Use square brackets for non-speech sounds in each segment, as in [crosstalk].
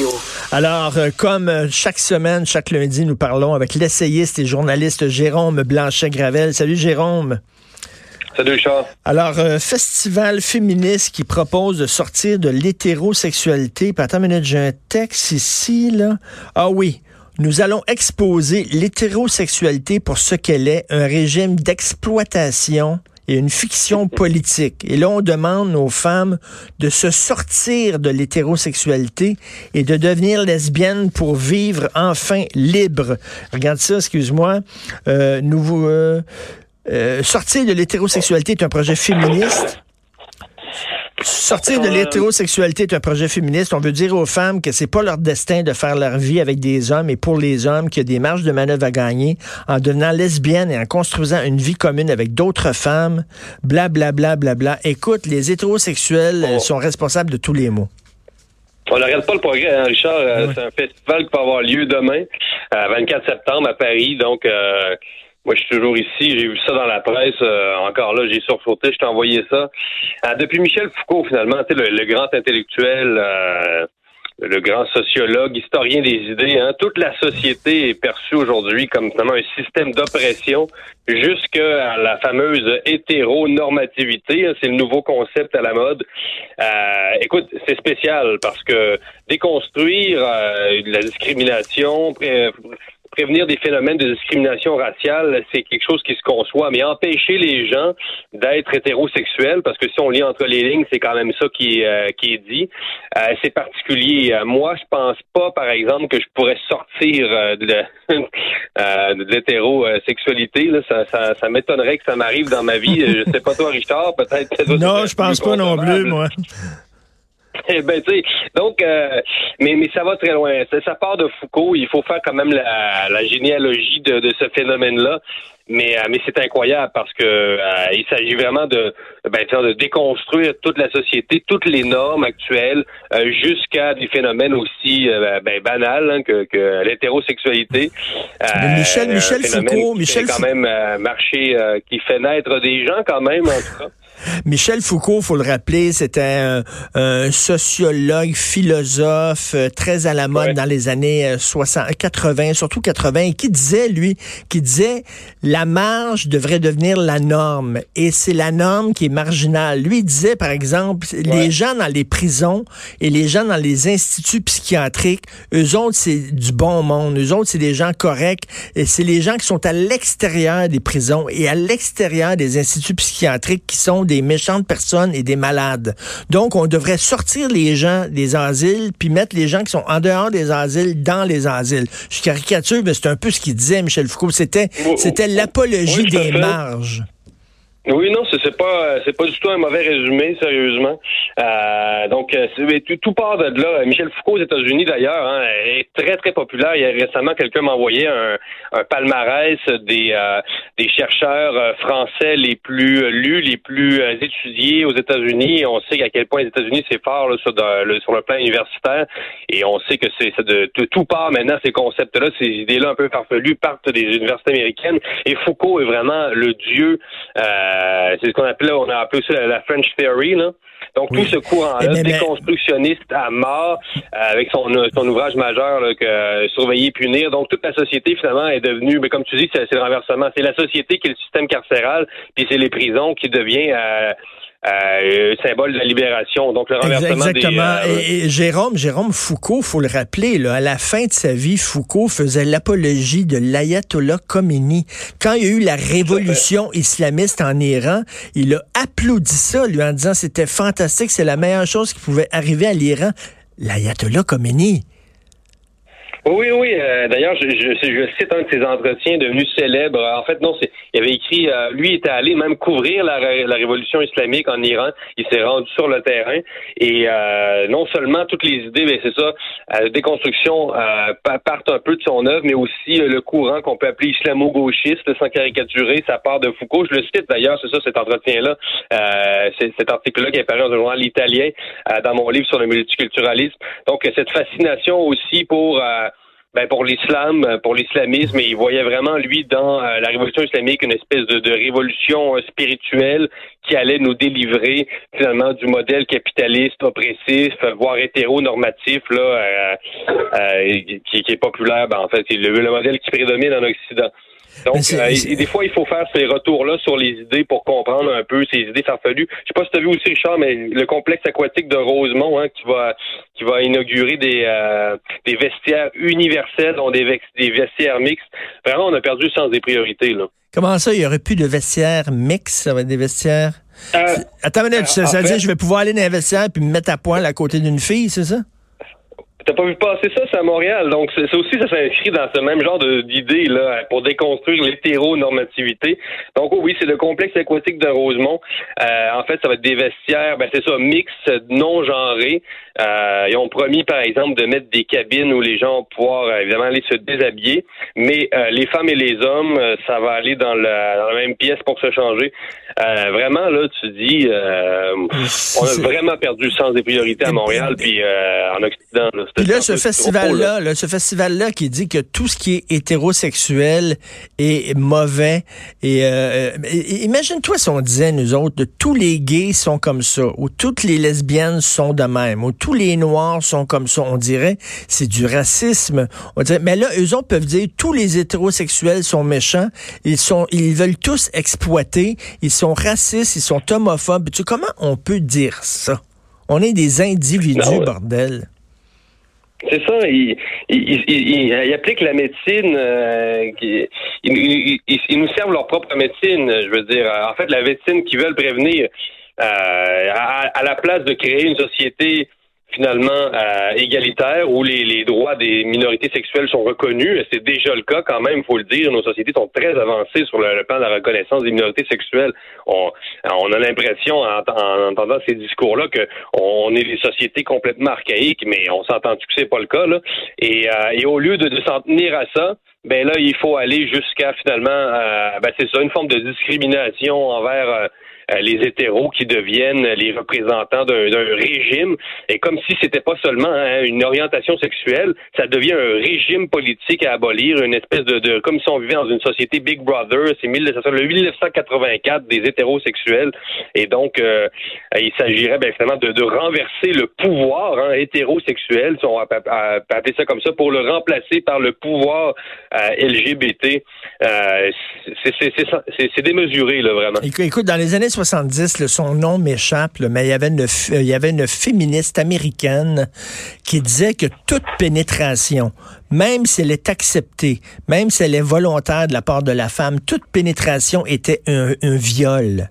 Radio. Alors, euh, comme euh, chaque semaine, chaque lundi, nous parlons avec l'essayiste et journaliste Jérôme Blanchet-Gravel. Salut Jérôme. Salut Charles. Alors, euh, festival féministe qui propose de sortir de l'hétérosexualité. Puis, attends une minute, j'ai un texte ici, là. Ah oui. Nous allons exposer l'hétérosexualité pour ce qu'elle est, un régime d'exploitation et une fiction [laughs] politique. Et là, on demande aux femmes de se sortir de l'hétérosexualité et de devenir lesbiennes pour vivre enfin libre. Regarde ça, excuse-moi. Euh, nous, euh, euh, sortir de l'hétérosexualité est un projet féministe. Sortir de l'hétérosexualité est un projet féministe. On veut dire aux femmes que c'est pas leur destin de faire leur vie avec des hommes et pour les hommes qu'il y a des marges de manœuvre à gagner en devenant lesbienne et en construisant une vie commune avec d'autres femmes. Bla bla bla bla bla. Écoute, les hétérosexuels euh, sont responsables de tous les maux. On n'arrête pas le progrès, hein, Richard. Euh, c'est un festival qui va avoir lieu demain, 24 septembre à Paris. Donc, euh, moi, je suis toujours ici. J'ai vu ça dans la presse. Euh, encore là, j'ai sursauté. Je t'ai envoyé ça. Euh, depuis Michel Foucault, finalement, tu sais, le, grand intellectuel, euh, le grand sociologue, historien des idées, hein, toute la société est perçue aujourd'hui comme finalement un système d'oppression jusqu'à la fameuse hétéronormativité. Hein, c'est le nouveau concept à la mode. écoute, c'est spécial parce que déconstruire la discrimination, prévenir des phénomènes de discrimination raciale, c'est quelque chose qui se conçoit, mais empêcher les gens d'être hétérosexuels, parce que si on lit entre les lignes, c'est quand même ça qui, euh, qui est dit, euh, c'est particulier. Euh, moi, je pense pas, par exemple, que je pourrais sortir [laughs] de, l'hétérosexualité. Ça, ça, ça m'étonnerait que ça m'arrive dans ma vie. je sais pas toi, Richard, peut-être. Non, je pense pas non plus, moi. Eh ben, tu sais, donc, euh, mais, mais ça va très loin. Ça, part de Foucault. Il faut faire quand même la, la généalogie de, de ce phénomène-là. Mais, euh, mais c'est incroyable parce que euh, il s'agit vraiment de, ben, de déconstruire toute la société, toutes les normes actuelles, jusqu'à des phénomènes aussi ben, banals hein, que, que l'hétérosexualité. Michel, Michel Foucault, Michel quand même marché qui fait naître des gens quand même en tout cas. Michel Foucault, faut le rappeler, c'était un, sociologue, philosophe, euh, très à la mode dans les années 60, euh, 80, surtout 80, qui disait, lui, qui disait, la marge devrait devenir la norme, et c'est la norme qui est marginale. Lui disait, par exemple, les gens dans les prisons et les gens dans les instituts psychiatriques, eux autres, c'est du bon monde, eux autres, c'est des gens corrects, et c'est les gens qui sont à l'extérieur des prisons et à l'extérieur des instituts psychiatriques qui sont des méchantes personnes et des malades. Donc, on devrait sortir les gens des asiles puis mettre les gens qui sont en dehors des asiles dans les asiles. Je caricature, mais c'est un peu ce qu'il disait, Michel Foucault. C'était, c'était l'apologie des marges. Oui, non, c'est pas c'est pas du tout un mauvais résumé, sérieusement. Euh, donc, euh, tout, tout, part de là. Michel Foucault aux États-Unis, d'ailleurs, hein, est très très populaire. Il y a récemment quelqu'un m'a envoyé un, un, palmarès des euh, des chercheurs euh, français les plus lus, les plus étudiés aux États-Unis. On sait à quel point les États-Unis c'est fort là, sur, le, sur le plan universitaire, et on sait que c'est de, tout part maintenant ces concepts-là, ces idées-là un peu farfelues partent des universités américaines. Et Foucault est vraiment le dieu. Euh, euh, c'est ce qu'on appelait, on a appelé ça la, French Theory, là. Donc tout ce courant-là, eh déconstructionniste à mort, euh, avec son, son ouvrage majeur là, que surveiller punir. Donc toute la société finalement est devenue, mais comme tu dis, c'est le renversement. C'est la société qui est le système carcéral, puis c'est les prisons qui devient euh, euh, symbole de la libération. Donc le renversement Exactement. Des, euh, et, Jérôme, Jérôme Foucault, faut le rappeler, là, à la fin de sa vie, Foucault faisait l'apologie de l'ayatollah Khomeini. Quand il y a eu la révolution islamiste en Iran, il a applaudi ça, lui en disant c'était fantastique, c'est la meilleure chose qui pouvait arriver à l'Iran. L'ayatollah Khomeini. Oui, oui. Euh, d'ailleurs, je, je, je, cite un de ses entretiens devenu célèbre. En fait, non, il avait écrit, euh, lui était allé même couvrir la, la révolution islamique en Iran. Il s'est rendu sur le terrain et euh, non seulement toutes les idées, mais c'est ça, la déconstruction partent un peu de son œuvre, mais aussi le courant qu'on peut appeler islamo-gauchiste, sans caricaturer, ça part de Foucault. Je le cite d'ailleurs, c'est ça, cet entretien-là, cet article-là qui est paru dans un journal italien dans mon livre sur le multiculturalisme. Donc, cette fascination aussi pour ben pour l'islam, euh, pour l'islamisme, il voyait vraiment, lui, dans euh, la révolution islamique, une espèce de, de, révolution euh, spirituelle qui allait nous délivrer finalement du modèle capitaliste oppressif, voire hétéronormatif, là, qui, qui, est populaire. Ben, en fait, c'est le, le modèle qui prédomine en Occident. Donc, euh, des fois, il faut faire ces retours-là sur les idées pour comprendre un peu ces idées farfelues. Je sais pas si tu as vu aussi, Richard, mais le complexe aquatique de Rosemont, hein, qui va qui va inaugurer des, euh, des vestiaires universels, dont des, des vestiaires mixtes. Vraiment, on a perdu le sens des priorités. Là. Comment ça, il y aurait plus de vestiaires mixtes, ça va être des vestiaires... Euh, Attends une minute, ça, veut dire je vais pouvoir aller dans un vestiaire puis me mettre à poil à côté d'une fille, c'est ça? T'as pas vu passer ça, c'est à Montréal. Donc, c'est aussi, ça s'inscrit dans ce même genre d'idée, là, pour déconstruire l'hétéronormativité. Donc, oui, c'est le complexe aquatique de Rosemont. Euh, en fait, ça va être des vestiaires, ben, c'est ça, mix, non genrés. Euh, ils ont promis, par exemple, de mettre des cabines où les gens vont pouvoir, euh, évidemment, aller se déshabiller. Mais euh, les femmes et les hommes, ça va aller dans la, dans la même pièce pour se changer. vraiment, là, tu dis, on a vraiment perdu le sens des priorités à Montréal, puis en Occident. Là, puis là, ce festival-là, ce festival-là qui dit que tout ce qui est hétérosexuel est mauvais. Et, imagine-toi si on disait, nous autres, de tous les gays sont comme ça, ou toutes les lesbiennes sont de même, ou tous les noirs sont comme ça. On dirait c'est du racisme. On dirait, mais là, eux autres peuvent dire tous les hétérosexuels sont méchants. Ils sont, ils veulent tous exploiter. Ils sont racistes. Ils sont homophobes. Tu sais, comment on peut dire ça? On est des individus, bordel. C'est ça, il, il, il, applique la médecine, euh, ils, nous servent leur propre médecine, je veux dire. En fait, la médecine qu'ils veulent prévenir, euh, à, la place de créer une société finalement euh, égalitaire où les, les, droits des minorités sexuelles sont reconnus. C'est déjà le cas quand même, faut le dire. Nos sociétés sont très avancées sur le, plan de la reconnaissance des minorités sexuelles. On, on a l'impression, en, entendant ces discours-là, que on est des sociétés complètement archaïques, mais on s'entend que c'est pas le cas. Là? Et, euh, et au lieu de, de s'en tenir à ça, ben là, il faut aller jusqu'à finalement, euh, ben c'est ça, une forme de discrimination envers euh, euh, les hétéros qui deviennent les représentants d'un régime. Et comme si c'était pas seulement hein, une orientation sexuelle, ça devient un régime politique à abolir, une espèce de, de comme si on vivait dans une société Big Brother. C'est le 1984 des hétérosexuels. Et donc, euh, il s'agirait ben, finalement de, de, renverser le pouvoir hein, hétérosexuel, si on va appeler ça comme ça, pour le remplacer par le pouvoir LGBT. Euh, c'est démesuré, là, vraiment. Écoute, dans les années 70, son nom m'échappe, mais il y, avait une, il y avait une féministe américaine qui disait que toute pénétration, même si elle est acceptée, même si elle est volontaire de la part de la femme, toute pénétration était un, un viol.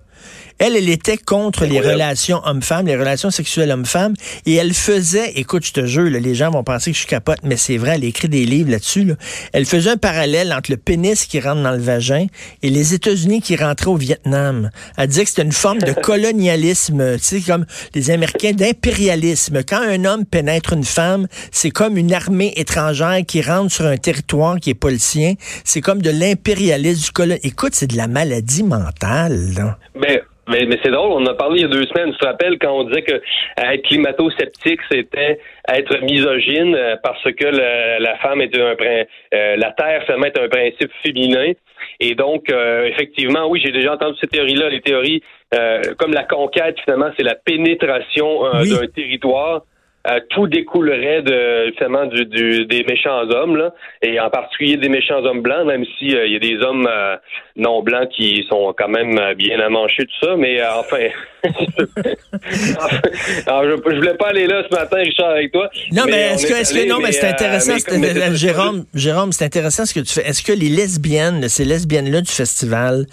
Elle, elle était contre les relations hommes-femmes, les relations sexuelles hommes-femmes, et elle faisait, écoute, je te jure, les gens vont penser que je suis capote, mais c'est vrai, elle écrit des livres là-dessus. Elle faisait un parallèle entre le pénis qui rentre dans le vagin et les États-Unis qui rentraient au Vietnam. Elle disait que c'était une forme de [laughs] colonialisme, tu sais, comme les Américains, d'impérialisme. Quand un homme pénètre une femme, c'est comme une armée étrangère qui rentre sur un territoire qui est pas le sien. C'est comme de l'impérialisme du colon. Écoute, c'est de la maladie mentale. Là. Mais mais, mais c'est drôle, on a parlé il y a deux semaines, tu te rappelles, quand on disait que euh, être climato-sceptique, c'était être misogyne euh, parce que la femme est un euh, la Terre finalement est un principe féminin. Et donc, effectivement, oui, j'ai déjà entendu ces théories-là, les théories comme la conquête, finalement, c'est la pénétration d'un territoire. Euh, tout découlerait de justement du, du, des méchants hommes là, et en particulier des méchants hommes blancs, même si il euh, y a des hommes euh, non blancs qui sont quand même bien amanchés tout ça, mais enfin, [laughs] alors, je, je, voulais pas aller là ce matin, Richard, avec toi. Non, mais, est-ce que, non, mais c'est intéressant, Jérôme, Jérôme, c'est intéressant ce que tu fais. Est-ce que les lesbiennes, ces lesbiennes là du festival,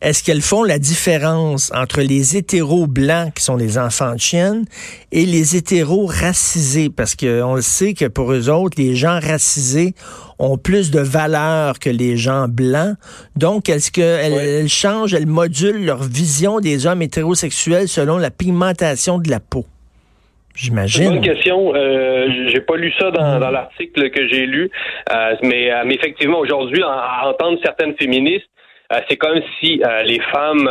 est-ce qu'elles font la différence entre les hétéros blancs qui sont des enfants de chiennes et les hétéros racisés, parce qu'on le sait que pour eux autres, les gens racisés ont plus de valeur que les gens blancs. Donc, est-ce qu'elles changent, elles modulent leur vision des hommes hétérosexuels selon la pigmentation de la peau? J'imagine. C'est une bonne question. Euh, j'ai pas lu ça dans, mm. l'article que j'ai lu, euh, euh, mais, effectivement, aujourd'hui, à entendre certaines féministes, c'est comme si les femmes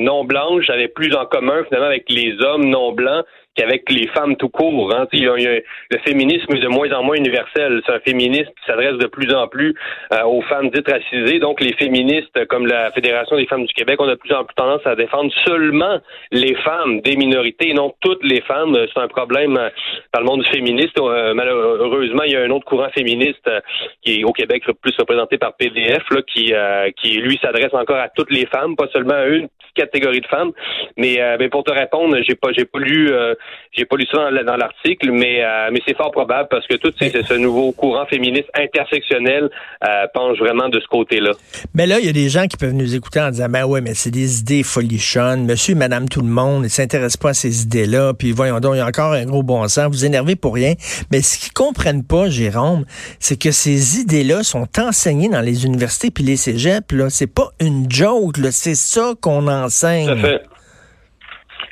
non blanches avaient plus en commun finalement avec les hommes non blancs qu'avec les femmes tout court. Hein. le féminisme est de moins en moins universel. C'est un féminisme qui s'adresse de plus en plus euh, aux femmes dites racisées. Donc, les féministes, comme la Fédération des femmes du Québec, ont de plus en plus tendance à défendre seulement les femmes des minorités et non toutes les femmes. C'est un problème euh, dans le monde du féministe. Euh, malheureusement, il y a un autre courant féministe qui est au Québec plus représenté par PDF, là, qui, qui lui s'adresse encore à toutes les femmes, pas seulement à une petite catégorie de femmes. Mais, mais pour te répondre, j'ai pas j'ai pas lu j'ai pas lu ça dans, l'article, mais, euh, mais c'est fort probable parce que tout ce nouveau courant féministe intersectionnel euh, penche vraiment de ce côté-là. Mais là, il y a des gens qui peuvent nous écouter en disant, ben ouais, mais c'est des idées folichonnes. Monsieur et madame tout le monde ne s'intéressent pas à ces idées-là. Puis voyons donc, il y a encore un gros bon sens. Vous énervez pour rien. Mais ce qu'ils comprennent pas, Jérôme, c'est que ces idées-là sont enseignées dans les universités puis les cégeps. Là, c'est pas une joke. C'est ça qu'on enseigne. Fait.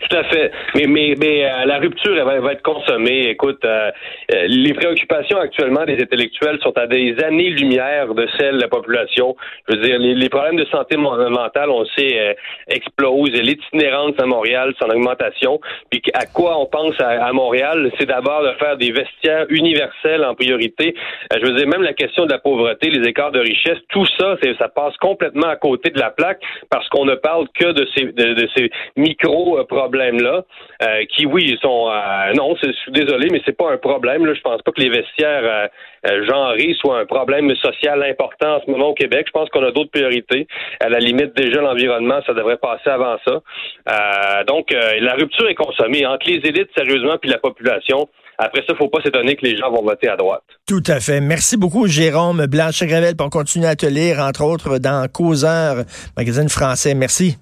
Tout à fait. Mais, mais, mais euh, la rupture, elle va, être consommée. Écoute, euh, euh, les préoccupations actuellement des intellectuels sont à des années-lumière de celles de la population. Je veux dire, les, problèmes de santé mentale, on le sait, explosent. L'itinérance à Montréal, son augmentation. Puis à quoi on pense à, Montréal, c'est d'abord de faire des vestiaires universels en priorité. je veux dire, même la question de la pauvreté, les écarts de richesse, tout ça, ça passe complètement à côté de la plaque parce qu'on ne parle que de ces, de, de ces micro-problèmes euh, qui, oui, sont... Euh, non, je suis désolé, mais c'est pas un problème. Là. Je pense pas que les vestiaires euh, genrés soient un problème social important en ce moment au Québec. Je pense qu'on a d'autres priorités. À la limite, déjà, l'environnement, ça devrait passer avant ça. donc, la rupture est consommée entre les élites, sérieusement, puis la population. Après ça, il ne faut pas s'étonner que les gens vont voter à droite. Tout à fait. Merci beaucoup, Jérôme Blanchet-Gravel, pour continuer à te lire, entre autres, dans Causeur, magazine français. Merci.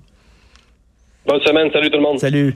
Bonne semaine. Salut tout le monde. Salut.